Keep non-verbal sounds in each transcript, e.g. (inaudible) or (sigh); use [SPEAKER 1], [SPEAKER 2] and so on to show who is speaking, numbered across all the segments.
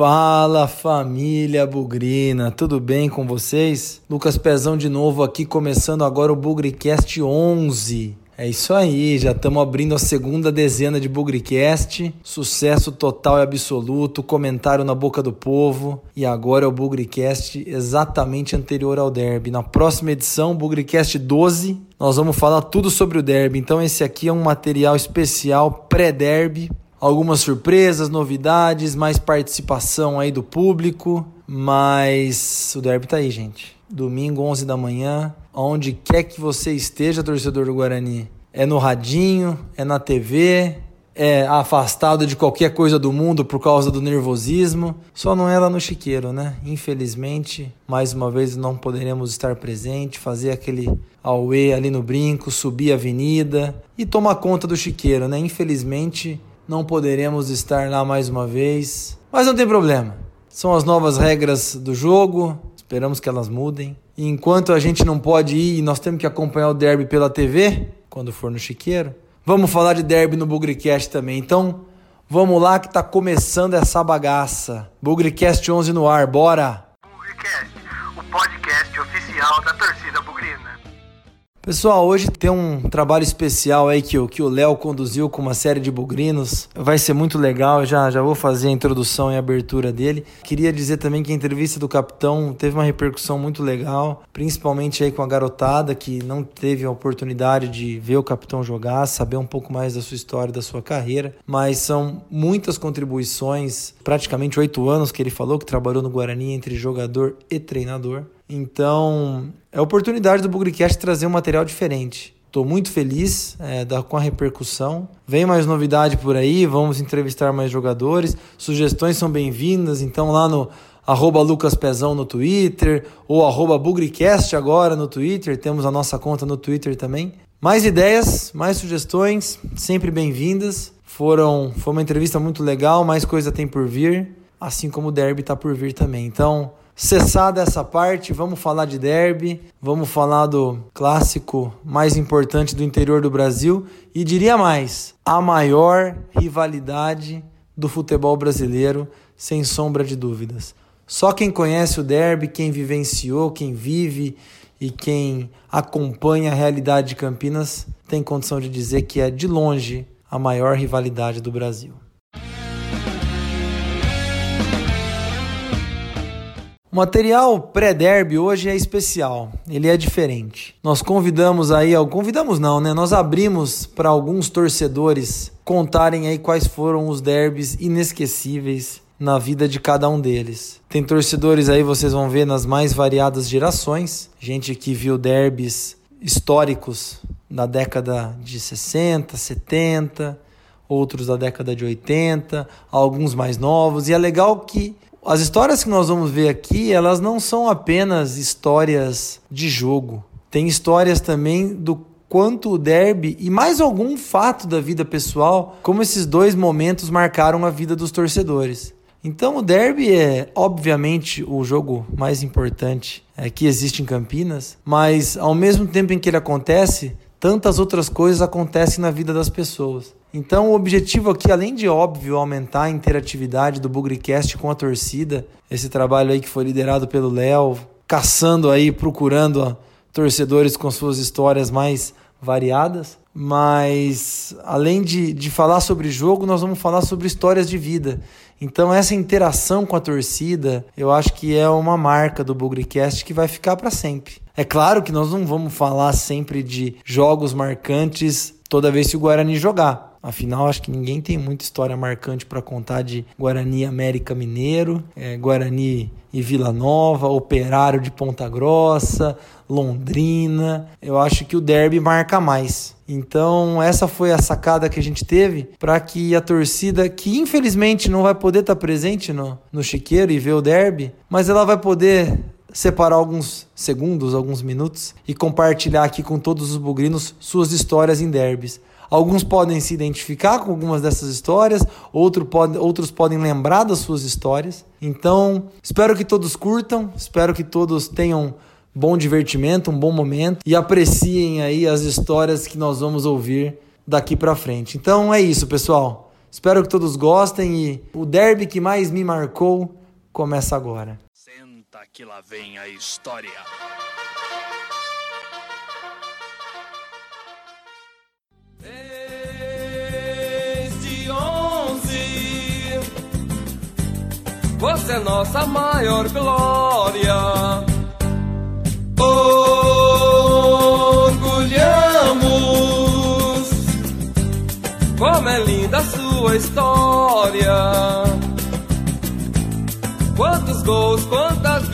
[SPEAKER 1] Fala família Bugrina, tudo bem com vocês? Lucas Pezão de novo aqui, começando agora o Bugricast 11. É isso aí, já estamos abrindo a segunda dezena de Bugricast. Sucesso total e absoluto, comentário na boca do povo. E agora é o Bugricast exatamente anterior ao Derby. Na próxima edição, Bugricast 12, nós vamos falar tudo sobre o Derby. Então esse aqui é um material especial pré-Derby algumas surpresas, novidades, mais participação aí do público. Mas o derby tá aí, gente. Domingo, 11 da manhã, onde quer que você esteja, torcedor do Guarani. É no radinho, é na TV, é afastado de qualquer coisa do mundo por causa do nervosismo. Só não é lá no chiqueiro, né? Infelizmente, mais uma vez não poderemos estar presente, fazer aquele auê ali no brinco, subir a avenida e tomar conta do chiqueiro, né? Infelizmente, não poderemos estar lá mais uma vez, mas não tem problema. São as novas regras do jogo, esperamos que elas mudem. E enquanto a gente não pode ir e nós temos que acompanhar o derby pela TV, quando for no Chiqueiro, vamos falar de derby no Bugrecast também. Então, vamos lá que está começando essa bagaça. Bugrecast 11 no ar, bora!
[SPEAKER 2] Bugrecast, o podcast oficial da torcida bugrina.
[SPEAKER 1] Pessoal, hoje tem um trabalho especial aí que o que o Léo conduziu com uma série de bugrinos. Vai ser muito legal, já já vou fazer a introdução e a abertura dele. Queria dizer também que a entrevista do capitão teve uma repercussão muito legal, principalmente aí com a garotada que não teve a oportunidade de ver o capitão jogar, saber um pouco mais da sua história, da sua carreira, mas são muitas contribuições, praticamente oito anos que ele falou que trabalhou no Guarani entre jogador e treinador. Então, é a oportunidade do Bugrecast trazer um material diferente. Estou muito feliz é, da, com a repercussão. Vem mais novidade por aí, vamos entrevistar mais jogadores. Sugestões são bem-vindas, então lá no arroba lucaspezão no Twitter ou arroba bugrecast agora no Twitter, temos a nossa conta no Twitter também. Mais ideias, mais sugestões, sempre bem-vindas. Foram, foi uma entrevista muito legal, mais coisa tem por vir, assim como o derby está por vir também. Então, Cessada essa parte, vamos falar de derby, vamos falar do clássico mais importante do interior do Brasil e diria mais, a maior rivalidade do futebol brasileiro, sem sombra de dúvidas. Só quem conhece o derby, quem vivenciou, quem vive e quem acompanha a realidade de Campinas tem condição de dizer que é de longe a maior rivalidade do Brasil. O material pré-derby hoje é especial, ele é diferente. Nós convidamos aí, convidamos não, né? Nós abrimos para alguns torcedores contarem aí quais foram os derbys inesquecíveis na vida de cada um deles. Tem torcedores aí, vocês vão ver nas mais variadas gerações, gente que viu derbys históricos da década de 60, 70, outros da década de 80, alguns mais novos, e é legal que as histórias que nós vamos ver aqui, elas não são apenas histórias de jogo. Tem histórias também do quanto o derby e mais algum fato da vida pessoal, como esses dois momentos marcaram a vida dos torcedores. Então o derby é obviamente o jogo mais importante é, que existe em Campinas, mas ao mesmo tempo em que ele acontece, tantas outras coisas acontecem na vida das pessoas. Então, o objetivo aqui, além de óbvio aumentar a interatividade do Bugrecast com a torcida, esse trabalho aí que foi liderado pelo Léo, caçando aí, procurando torcedores com suas histórias mais variadas. Mas, além de, de falar sobre jogo, nós vamos falar sobre histórias de vida. Então, essa interação com a torcida, eu acho que é uma marca do Bugrecast que vai ficar para sempre. É claro que nós não vamos falar sempre de jogos marcantes toda vez que o Guarani jogar. Afinal, acho que ninguém tem muita história marcante para contar de Guarani América Mineiro, é, Guarani e Vila Nova, Operário de Ponta Grossa, Londrina. Eu acho que o derby marca mais. Então, essa foi a sacada que a gente teve para que a torcida, que infelizmente não vai poder estar tá presente no, no Chiqueiro e ver o derby, mas ela vai poder separar alguns segundos, alguns minutos e compartilhar aqui com todos os bugrinos suas histórias em derbys. Alguns podem se identificar com algumas dessas histórias, outro pode, outros podem lembrar das suas histórias. Então, espero que todos curtam, espero que todos tenham bom divertimento, um bom momento e apreciem aí as histórias que nós vamos ouvir daqui para frente. Então é isso, pessoal. Espero que todos gostem e o derby que mais me marcou começa agora.
[SPEAKER 3] Senta que lá vem a história.
[SPEAKER 4] Desde onze, você é nossa maior glória. Orgulhamos, como é linda a sua história. Quantos gols, quantas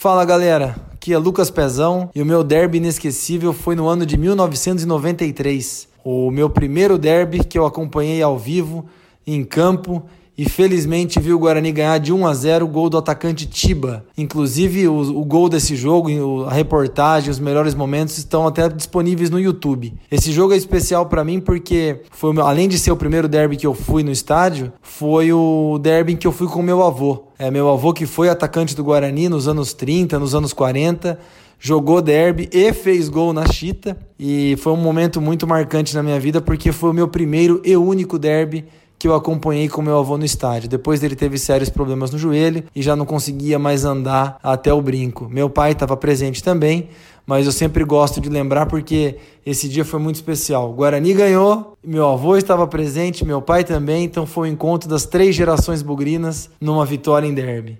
[SPEAKER 1] Fala galera, aqui é Lucas Pezão e o meu derby inesquecível foi no ano de 1993. O meu primeiro derby que eu acompanhei ao vivo, em campo e felizmente vi o Guarani ganhar de 1 a 0 o gol do atacante Tiba. Inclusive o, o gol desse jogo, a reportagem, os melhores momentos estão até disponíveis no YouTube. Esse jogo é especial para mim porque foi além de ser o primeiro derby que eu fui no estádio, foi o derby que eu fui com meu avô. É meu avô que foi atacante do Guarani nos anos 30, nos anos 40 jogou derby e fez gol na Chita. E foi um momento muito marcante na minha vida porque foi o meu primeiro e único derby que eu acompanhei com meu avô no estádio. Depois dele teve sérios problemas no joelho e já não conseguia mais andar até o brinco. Meu pai estava presente também, mas eu sempre gosto de lembrar porque esse dia foi muito especial. Guarani ganhou, meu avô estava presente, meu pai também, então foi o encontro das três gerações bugrinas numa vitória em derby.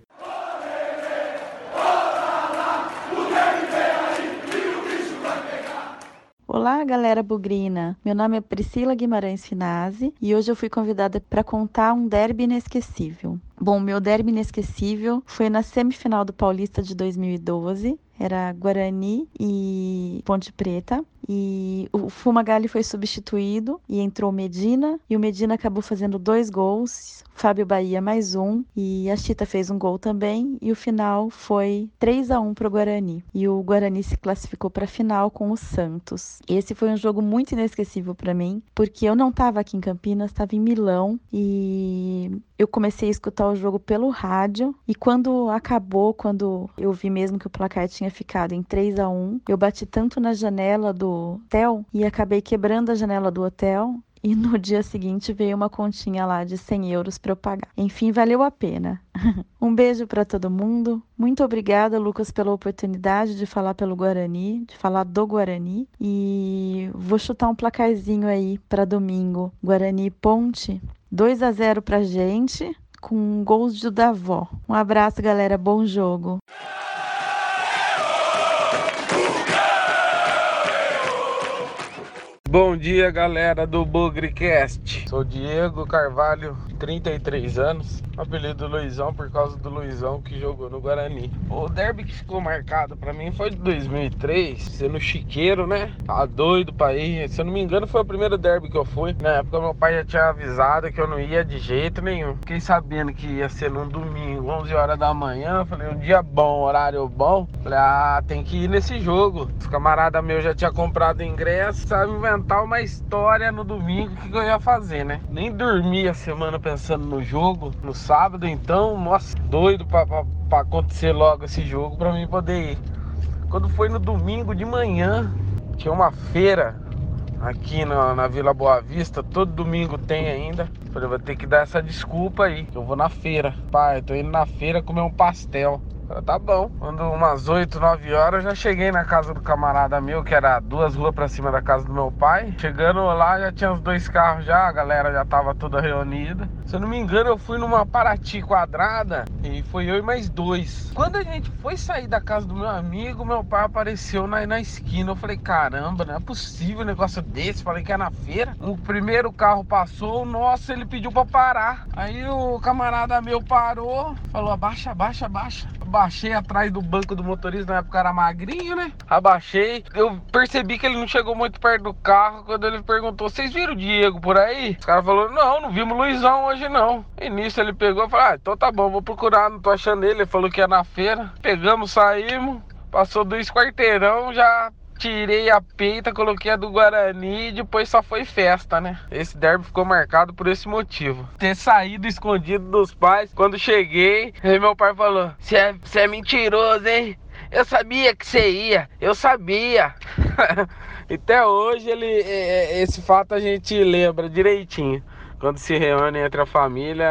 [SPEAKER 5] Olá, galera bugrina. Meu nome é Priscila Guimarães Finazzi e hoje eu fui convidada para contar um derby inesquecível. Bom, meu derby inesquecível foi na semifinal do Paulista de 2012. Era Guarani e Ponte Preta. E o Fumagalli foi substituído e entrou Medina. E o Medina acabou fazendo dois gols. Fábio Bahia mais um. E a Chita fez um gol também. E o final foi 3 a 1 para o Guarani. E o Guarani se classificou para a final com o Santos. Esse foi um jogo muito inesquecível para mim, porque eu não estava aqui em Campinas, estava em Milão. E eu comecei a escutar o jogo pelo rádio e quando acabou, quando eu vi mesmo que o placar tinha ficado em 3 a 1, eu bati tanto na janela do hotel e acabei quebrando a janela do hotel e no (laughs) dia seguinte veio uma continha lá de 100 euros para eu pagar. Enfim, valeu a pena. (laughs) um beijo para todo mundo. Muito obrigada, Lucas, pela oportunidade de falar pelo Guarani, de falar do Guarani. E vou chutar um placarzinho aí para domingo. Guarani Ponte 2 a 0 pra gente, com gols de Davó. Um abraço, galera. Bom jogo.
[SPEAKER 6] Bom dia, galera do Bugrecast. Sou Diego Carvalho, 33 anos. Apelido Luizão por causa do Luizão que jogou no Guarani. O derby que ficou marcado para mim foi de 2003, sendo chiqueiro, né? Tá doido pra ir. Se eu não me engano, foi o primeiro derby que eu fui. Na época, meu pai já tinha avisado que eu não ia de jeito nenhum. Fiquei sabendo que ia ser num domingo, 11 horas da manhã. Falei, um dia bom, horário bom. Falei, ah, tem que ir nesse jogo. Os camaradas meus já tinham comprado ingresso, sabe inventar uma história no domingo, que eu ia fazer, né? Nem dormi a semana pensando no jogo, no sábado, então, nossa, doido pra, pra, pra acontecer logo esse jogo pra mim poder ir. Quando foi no domingo de manhã, tinha uma feira aqui na, na Vila Boa Vista, todo domingo tem ainda. Falei, vou ter que dar essa desculpa aí, que eu vou na feira. Pai, tô indo na feira comer um pastel. Tá bom. Quando umas 8, 9 horas, já cheguei na casa do camarada meu, que era duas ruas pra cima da casa do meu pai. Chegando lá, já tinha os dois carros já, a galera já tava toda reunida. Se eu não me engano, eu fui numa Paraty quadrada e foi eu e mais dois. Quando a gente foi sair da casa do meu amigo, meu pai apareceu na, na esquina. Eu falei, caramba, não é possível um negócio desse. Falei que é na feira. O primeiro carro passou, nossa, ele pediu pra parar. Aí o camarada meu parou, falou, abaixa, abaixa, abaixa abaixei atrás do banco do motorista, na época era magrinho, né? Abaixei. Eu percebi que ele não chegou muito perto do carro. Quando ele perguntou: Vocês viram o Diego por aí? Os caras falaram: Não, não vimos o Luizão hoje não. E nisso ele pegou e falou: Ah, então tá bom, vou procurar. Não tô achando ele. Ele falou que ia na feira. Pegamos, saímos. Passou dois quarteirão, já tirei a peita, coloquei a do Guarani e depois só foi festa, né? Esse derby ficou marcado por esse motivo. Ter saído escondido dos pais. Quando cheguei, meu pai falou: Você é, é mentiroso, hein? Eu sabia que você ia, eu sabia. (laughs) Até hoje ele, é, é, esse fato a gente lembra direitinho. Quando se reúne entre a família,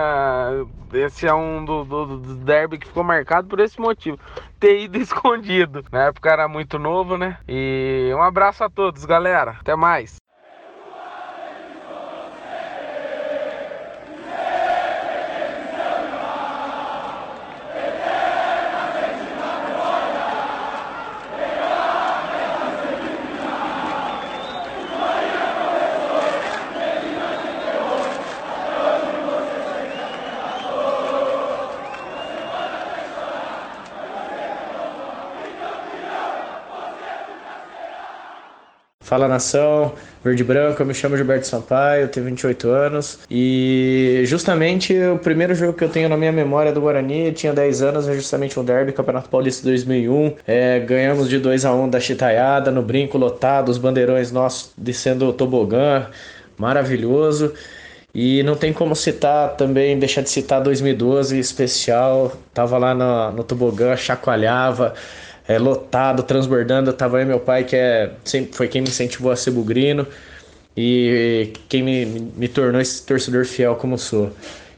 [SPEAKER 6] esse é um dos do, do derby que ficou marcado por esse motivo. Ter ido (laughs) escondido. Na época era muito novo, né? E um abraço a todos, galera. Até mais.
[SPEAKER 7] Fala nação, verde branco, eu me chamo Gilberto Sampaio, eu tenho 28 anos e justamente o primeiro jogo que eu tenho na minha memória do Guarani, tinha 10 anos, é justamente um derby, Campeonato Paulista 2001. É, ganhamos de 2 a 1 da Chitaiada, no brinco lotado, os bandeirões nossos descendo o tobogã, maravilhoso. E não tem como citar também, deixar de citar 2012, especial, tava lá no, no tobogã, chacoalhava é, lotado, transbordando. Tava aí meu pai, que é, sempre foi quem me incentivou a ser bugrino e quem me, me tornou esse torcedor fiel como sou.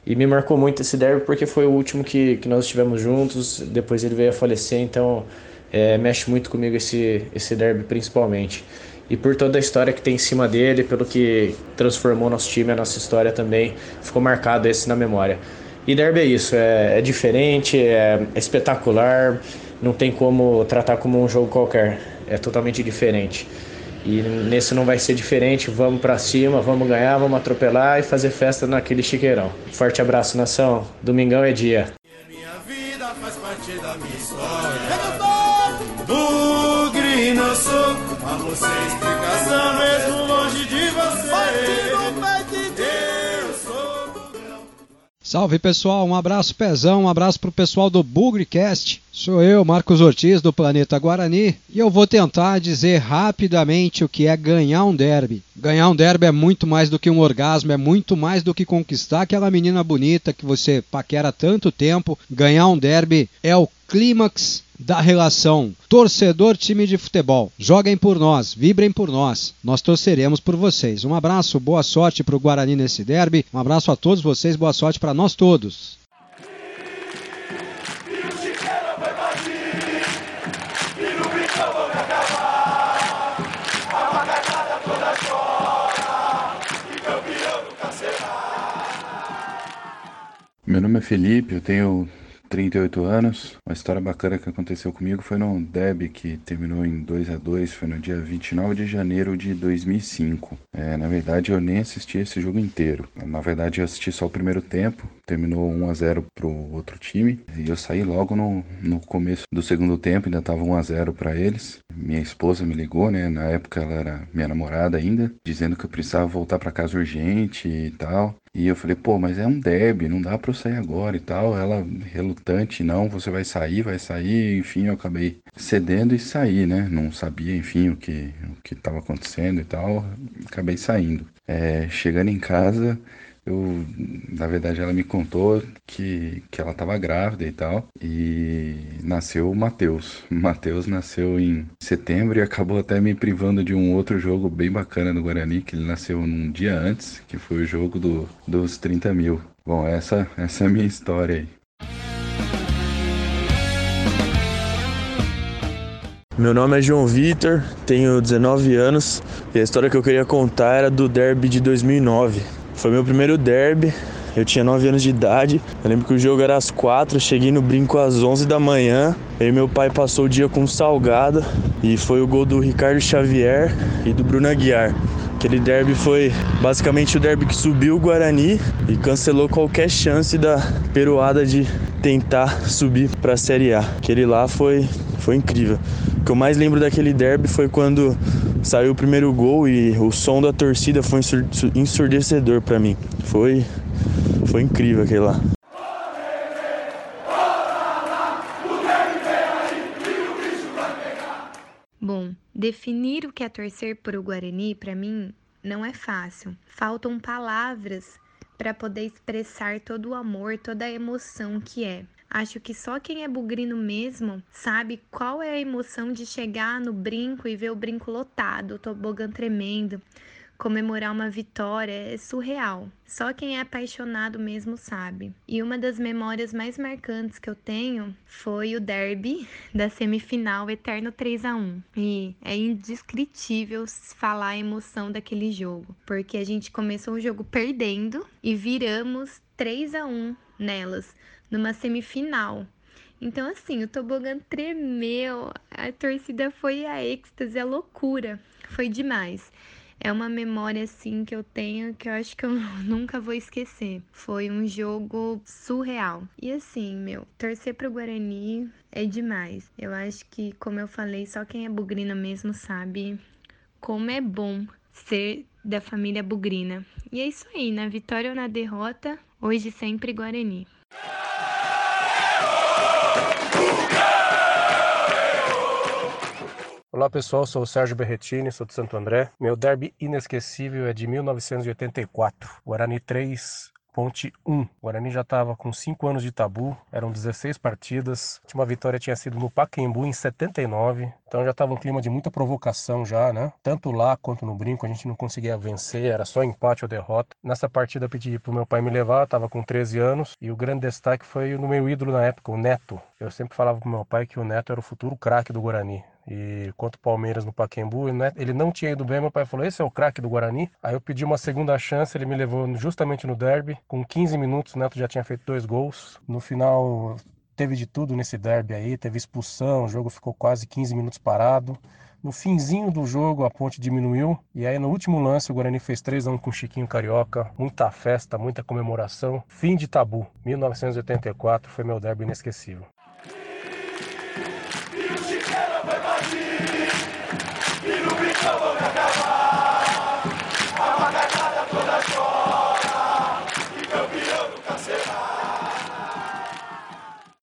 [SPEAKER 7] E me marcou muito esse derby porque foi o último que, que nós estivemos juntos, depois ele veio a falecer, então é, mexe muito comigo esse, esse derby principalmente. E por toda a história que tem em cima dele, pelo que transformou nosso time, a nossa história também, ficou marcado esse na memória. E derby é isso, é, é diferente, é, é espetacular, não tem como tratar como um jogo qualquer, é totalmente diferente. E nesse não vai ser diferente, vamos para cima, vamos ganhar, vamos atropelar e fazer festa naquele chiqueirão. Forte abraço, nação. Domingão é dia.
[SPEAKER 8] Salve pessoal, um abraço pezão, um abraço pro pessoal do Bugrecast. Sou eu, Marcos Ortiz, do Planeta Guarani, e eu vou tentar dizer rapidamente o que é ganhar um derby. Ganhar um derby é muito mais do que um orgasmo, é muito mais do que conquistar aquela menina bonita que você paquera tanto tempo. Ganhar um derby é o clímax da relação torcedor-time de futebol. Joguem por nós, vibrem por nós. Nós torceremos por vocês. Um abraço, boa sorte para o Guarani nesse derby. Um abraço a todos vocês, boa sorte para nós todos.
[SPEAKER 9] Meu nome é Felipe, eu tenho 38 anos. Uma história bacana que aconteceu comigo foi num derby que terminou em 2 a 2 foi no dia 29 de janeiro de 2005. É, na verdade, eu nem assisti esse jogo inteiro. Na verdade, eu assisti só o primeiro tempo, terminou 1 a 0 pro outro time, e eu saí logo no, no começo do segundo tempo, ainda tava 1 a 0 para eles. Minha esposa me ligou, né? Na época ela era minha namorada ainda, dizendo que eu precisava voltar para casa urgente e tal. E eu falei, pô, mas é um derby, não dá pra eu sair agora e tal. Ela relutante, não, você vai sair, vai sair. Enfim, eu acabei cedendo e saí, né? Não sabia, enfim, o que o que estava acontecendo e tal. Acabei saindo. É, chegando em casa, eu, na verdade, ela me contou que, que ela estava grávida e tal, e nasceu o Matheus. Matheus nasceu em setembro e acabou até me privando de um outro jogo bem bacana no Guarani, que ele nasceu num dia antes, que foi o jogo do, dos 30 mil. Bom, essa, essa é a minha história aí.
[SPEAKER 10] Meu nome é João Vitor, tenho 19 anos e a história que eu queria contar era do derby de 2009. Foi meu primeiro derby. Eu tinha 9 anos de idade. Eu lembro que o jogo era às 4, cheguei no brinco às 11 da manhã. Aí meu pai passou o dia com salgado e foi o gol do Ricardo Xavier e do Bruno Aguiar. Aquele derby foi basicamente o derby que subiu o Guarani e cancelou qualquer chance da peruada de tentar subir para a Série A. Aquele lá foi, foi incrível. O que eu mais lembro daquele derby foi quando saiu o primeiro gol e o som da torcida foi ensurdecedor para mim. Foi, foi incrível aquele lá.
[SPEAKER 11] Bom, definir o que é torcer por o Guarani para mim não é fácil. Faltam palavras para poder expressar todo o amor, toda a emoção que é. Acho que só quem é bugrino mesmo sabe qual é a emoção de chegar no brinco e ver o brinco lotado, o tobogã tremendo. Comemorar uma vitória é surreal. Só quem é apaixonado mesmo sabe. E uma das memórias mais marcantes que eu tenho foi o derby (laughs) da semifinal Eterno 3 a 1. E é indescritível falar a emoção daquele jogo, porque a gente começou o jogo perdendo e viramos 3 a 1 nelas numa semifinal. Então, assim, o tobogã tremeu, a torcida foi a êxtase, a loucura. Foi demais. É uma memória, assim, que eu tenho que eu acho que eu (laughs) nunca vou esquecer. Foi um jogo surreal. E, assim, meu, torcer pro Guarani é demais. Eu acho que, como eu falei, só quem é bugrina mesmo sabe como é bom ser da família bugrina. E é isso aí, na vitória ou na derrota, hoje sempre Guarani.
[SPEAKER 12] Olá pessoal, sou o Sérgio Berretini, sou de Santo André. Meu derby inesquecível é de 1984, Guarani 3, Ponte 1. O Guarani já estava com 5 anos de tabu, eram 16 partidas. A última vitória tinha sido no Pacaembu em 79, então já estava um clima de muita provocação já, né? Tanto lá quanto no brinco a gente não conseguia vencer, era só empate ou derrota. Nessa partida eu pedi pro meu pai me levar, estava com 13 anos, e o grande destaque foi no meu ídolo na época, o Neto. Eu sempre falava pro meu pai que o Neto era o futuro craque do Guarani e contra o Palmeiras no Pacaembu. Ele não tinha ido bem, meu pai falou: esse é o craque do Guarani. Aí eu pedi uma segunda chance, ele me levou justamente no derby. Com 15 minutos, o Neto já tinha feito dois gols. No final, teve de tudo nesse derby aí: teve expulsão, o jogo ficou quase 15 minutos parado. No finzinho do jogo, a ponte diminuiu. E aí, no último lance, o Guarani fez 3 a 1 com o Chiquinho Carioca. Muita festa, muita comemoração. Fim de tabu. 1984 foi meu derby inesquecível.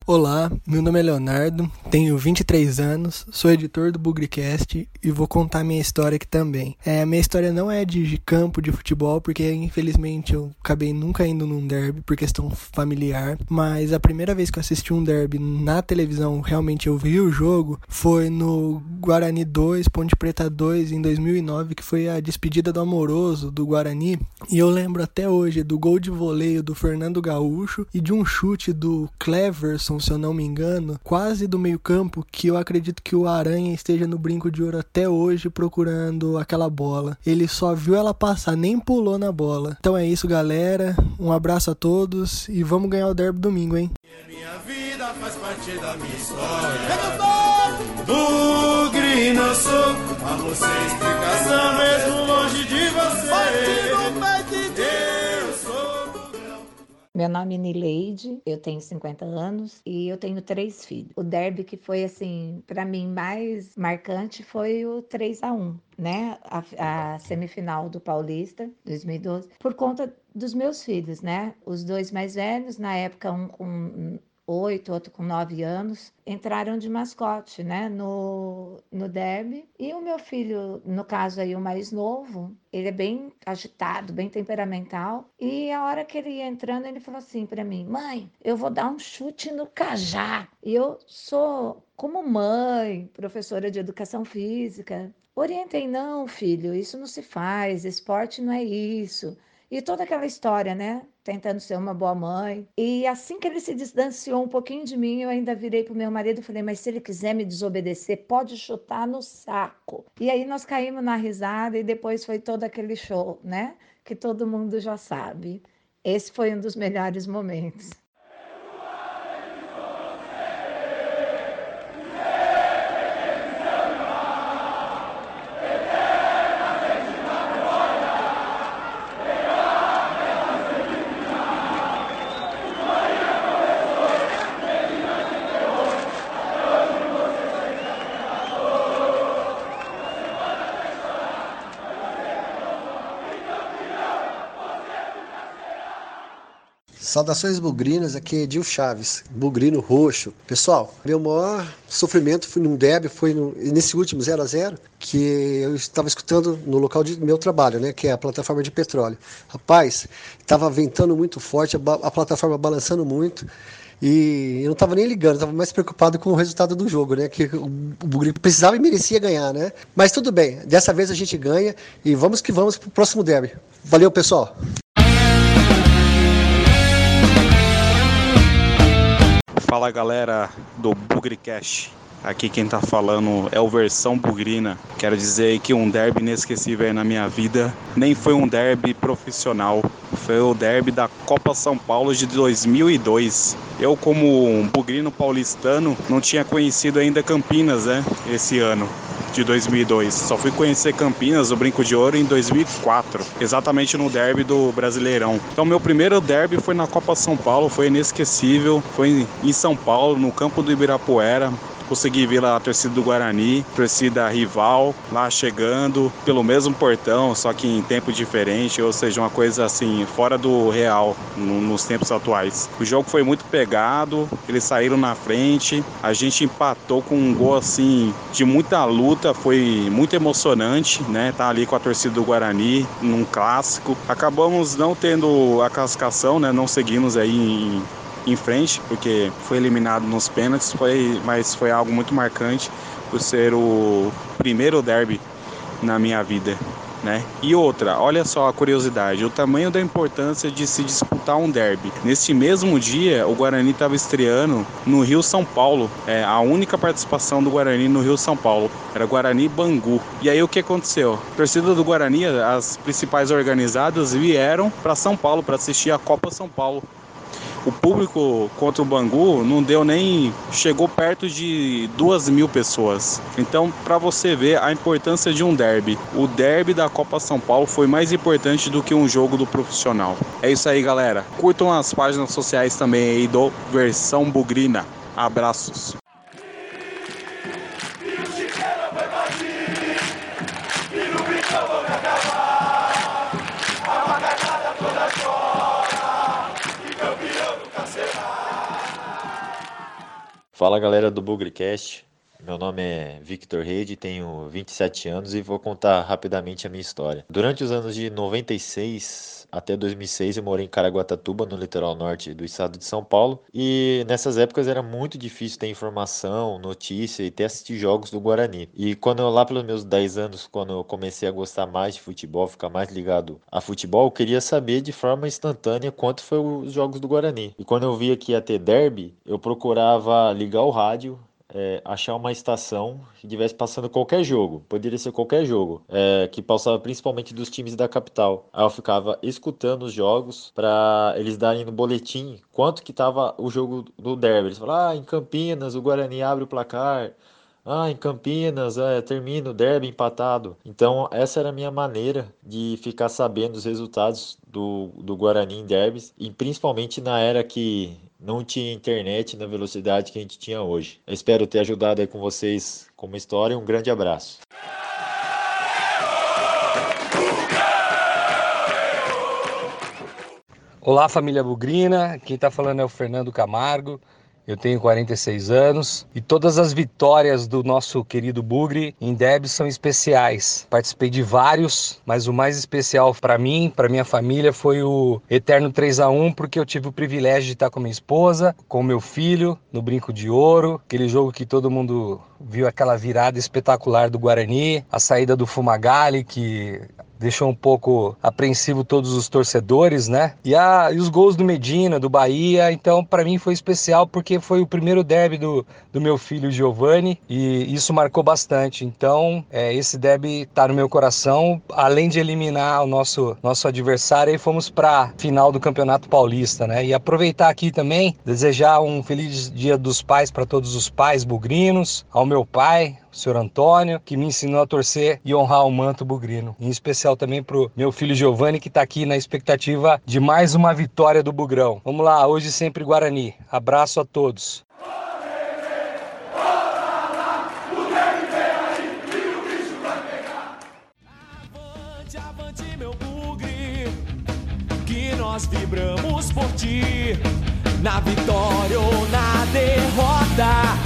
[SPEAKER 13] Olá, meu nome é Leonardo, tenho 23 anos, sou editor do Bugricast e vou contar minha história aqui também. É, minha história não é de campo de futebol, porque infelizmente eu acabei nunca indo num derby por questão familiar, mas a primeira vez que eu assisti um derby na televisão, realmente eu vi o jogo, foi no Guarani 2, Ponte Preta 2 em 2009, que foi a despedida do Amoroso do Guarani, e eu lembro até hoje do gol de voleio do Fernando Gaúcho e de um chute do Cleverson se eu não me engano, quase do meio-campo, que eu acredito que o Aranha esteja no brinco de ouro até hoje procurando aquela bola. Ele só viu ela passar, nem pulou na bola. Então é isso, galera. Um abraço a todos e vamos ganhar o derby domingo, hein? Minha vida faz parte da minha história. Sou a você
[SPEAKER 14] Meu nome é Nileide, eu tenho 50 anos e eu tenho três filhos. O derby que foi assim, para mim mais marcante foi o 3 a 1, né? A, a, semifinal do Paulista 2012, por conta dos meus filhos, né? Os dois mais velhos, na época um com oito, outro com nove anos, entraram de mascote, né, no, no derby. E o meu filho, no caso aí o mais novo, ele é bem agitado, bem temperamental. E a hora que ele ia entrando, ele falou assim para mim: "Mãe, eu vou dar um chute no cajá". E eu sou como mãe, professora de educação física, orientei não, filho, isso não se faz, esporte não é isso. E toda aquela história, né? Tentando ser uma boa mãe. E assim que ele se distanciou um pouquinho de mim, eu ainda virei pro meu marido e falei: Mas se ele quiser me desobedecer, pode chutar no saco. E aí nós caímos na risada e depois foi todo aquele show, né? Que todo mundo já sabe. Esse foi um dos melhores momentos.
[SPEAKER 15] Saudações bugrinas, aqui é Edil Chaves, bugrino roxo. Pessoal, meu maior sofrimento foi num derby, foi no, nesse último 0 a 0 que eu estava escutando no local de meu trabalho, né, que é a plataforma de petróleo. Rapaz, estava ventando muito forte, a, a plataforma balançando muito. E eu não estava nem ligando, estava mais preocupado com o resultado do jogo, né? Que o Bugre precisava e merecia ganhar, né? Mas tudo bem, dessa vez a gente ganha e vamos que vamos para o próximo derby. Valeu, pessoal!
[SPEAKER 16] Fala galera do Bugricast. Aqui quem tá falando é o Versão Bugrina. Quero dizer que um derby inesquecível na minha vida nem foi um derby profissional, foi o derby da Copa São Paulo de 2002. Eu, como um bugrino paulistano, não tinha conhecido ainda Campinas, né, esse ano de 2002. Só fui conhecer Campinas, o Brinco de Ouro, em 2004, exatamente no derby do Brasileirão. Então, meu primeiro derby foi na Copa São Paulo, foi inesquecível. Foi em São Paulo, no campo do Ibirapuera consegui ver lá a torcida do Guarani, torcida rival, lá chegando pelo mesmo portão, só que em tempo diferente, ou seja, uma coisa assim, fora do real no, nos tempos atuais. O jogo foi muito pegado, eles saíram na frente, a gente empatou com um gol assim de muita luta, foi muito emocionante, né? Tá ali com a torcida do Guarani num clássico. Acabamos não tendo a classificação, né? Não seguimos aí em em frente, porque foi eliminado nos pênaltis, foi, mas foi algo muito marcante por ser o primeiro derby na minha vida. Né? E outra, olha só a curiosidade, o tamanho da importância de se disputar um derby. Neste mesmo dia, o Guarani estava estreando no Rio São Paulo, é a única participação do Guarani no Rio São Paulo, era Guarani Bangu. E aí o que aconteceu? A torcida do Guarani, as principais organizadas vieram para São Paulo para assistir a Copa São Paulo o público contra o Bangu não deu nem. chegou perto de duas mil pessoas. Então, para você ver a importância de um derby, o derby da Copa São Paulo foi mais importante do que um jogo do profissional. É isso aí, galera. Curtam as páginas sociais também aí do Versão Bugrina. Abraços.
[SPEAKER 17] Fala galera do Bugrecast, meu nome é Victor Reid, tenho 27 anos e vou contar rapidamente a minha história. Durante os anos de 96 até 2006 eu morei em Caraguatatuba, no litoral norte do estado de São Paulo, e nessas épocas era muito difícil ter informação, notícia e até assistir jogos do Guarani. E quando eu lá pelos meus 10 anos, quando eu comecei a gostar mais de futebol, ficar mais ligado a futebol, eu queria saber de forma instantânea quanto foi os jogos do Guarani. E quando eu via que ia ter derby, eu procurava ligar o rádio é, achar uma estação que estivesse passando qualquer jogo, poderia ser qualquer jogo, é, que passava principalmente dos times da capital. Aí eu ficava escutando os jogos para eles darem no boletim quanto que estava o jogo do derby. Eles falavam, ah, em Campinas o Guarani abre o placar, ah, em Campinas, é, termina o derby empatado. Então, essa era a minha maneira de ficar sabendo os resultados do, do Guarani em derbys, e principalmente na era que não tinha internet na velocidade que a gente tinha hoje. Eu espero ter ajudado aí com vocês com uma história. Um grande abraço.
[SPEAKER 18] Olá, família Bugrina. Quem está falando é o Fernando Camargo. Eu tenho 46 anos e todas as vitórias do nosso querido Bugre em Deb são especiais. Participei de vários, mas o mais especial para mim, para minha família, foi o Eterno 3 a 1 porque eu tive o privilégio de estar com minha esposa, com meu filho no Brinco de Ouro, aquele jogo que todo mundo viu aquela virada espetacular do Guarani, a saída do Fumagalli que deixou um pouco apreensivo todos os torcedores, né? E, a, e os gols do Medina, do Bahia, então para mim foi especial porque foi o primeiro derby do, do meu filho Giovanni e isso marcou bastante. Então é, esse derby tá no meu coração, além de eliminar o nosso, nosso adversário, aí fomos para final do Campeonato Paulista, né? E aproveitar aqui também, desejar um feliz Dia dos Pais para todos os pais bugrinos, ao meu pai, senhor Antônio, que me ensinou a torcer e honrar o manto bugrino. Em especial também pro meu filho Giovanni, que está aqui na expectativa de mais uma vitória do Bugrão. Vamos lá, hoje sempre Guarani. Abraço a todos.
[SPEAKER 19] nós vibramos por ti. Na vitória ou na derrota,